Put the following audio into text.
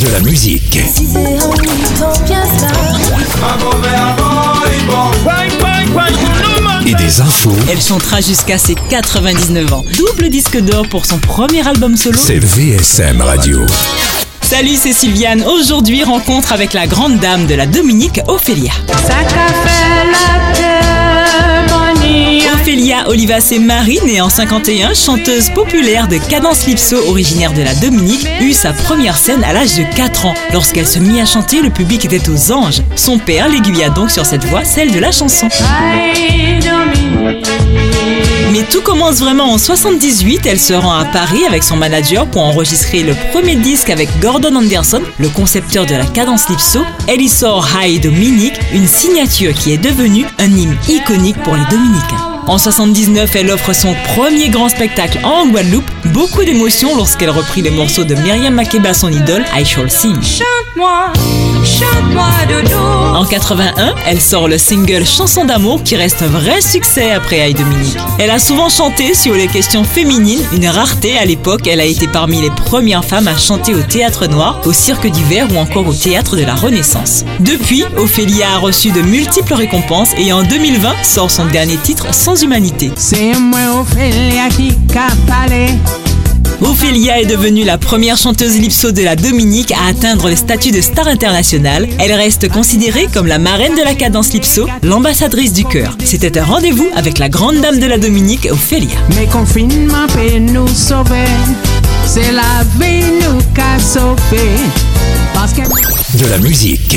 De la musique. Et des infos. Elle chantera jusqu'à ses 99 ans. Double disque d'or pour son premier album solo. C'est VSM Radio. Salut, c'est Sylviane. Aujourd'hui, rencontre avec la grande dame de la Dominique, Ophélia. Ophélia Olivacé Marie, née en 51, chanteuse populaire de cadence lipso originaire de la Dominique, eut sa première scène à l'âge de 4 ans. Lorsqu'elle se mit à chanter, le public était aux anges. Son père l'aiguilla donc sur cette voix, celle de la chanson. Mais tout commence vraiment en 78. Elle se rend à Paris avec son manager pour enregistrer le premier disque avec Gordon Anderson, le concepteur de la cadence lipso. Elle y sort High Dominique, une signature qui est devenue un hymne iconique pour les Dominicains. En 79, elle offre son premier grand spectacle en Guadeloupe. Beaucoup d'émotions lorsqu'elle reprit les morceaux de Myriam Makeba, son idole, I Shall Sing. Chante-moi, chante-moi dodo. En 81, elle sort le single Chanson d'amour qui reste un vrai succès après I Dominique. Elle a souvent chanté sur les questions féminines, une rareté à l'époque. Elle a été parmi les premières femmes à chanter au théâtre noir, au cirque d'hiver ou encore au théâtre de la Renaissance. Depuis, Ophélia a reçu de multiples récompenses et en 2020 sort son dernier titre Sans humanité. C'est moi Ophélia qui. Ophélia est devenue la première chanteuse lipso de la Dominique à atteindre le statut de star internationale. Elle reste considérée comme la marraine de la cadence lipso, l'ambassadrice du cœur. C'était un rendez-vous avec la grande dame de la Dominique, Ophélia. Mais confinement peut nous sauver. C'est la vie nous qu'a sauvé. Parce que. De la musique.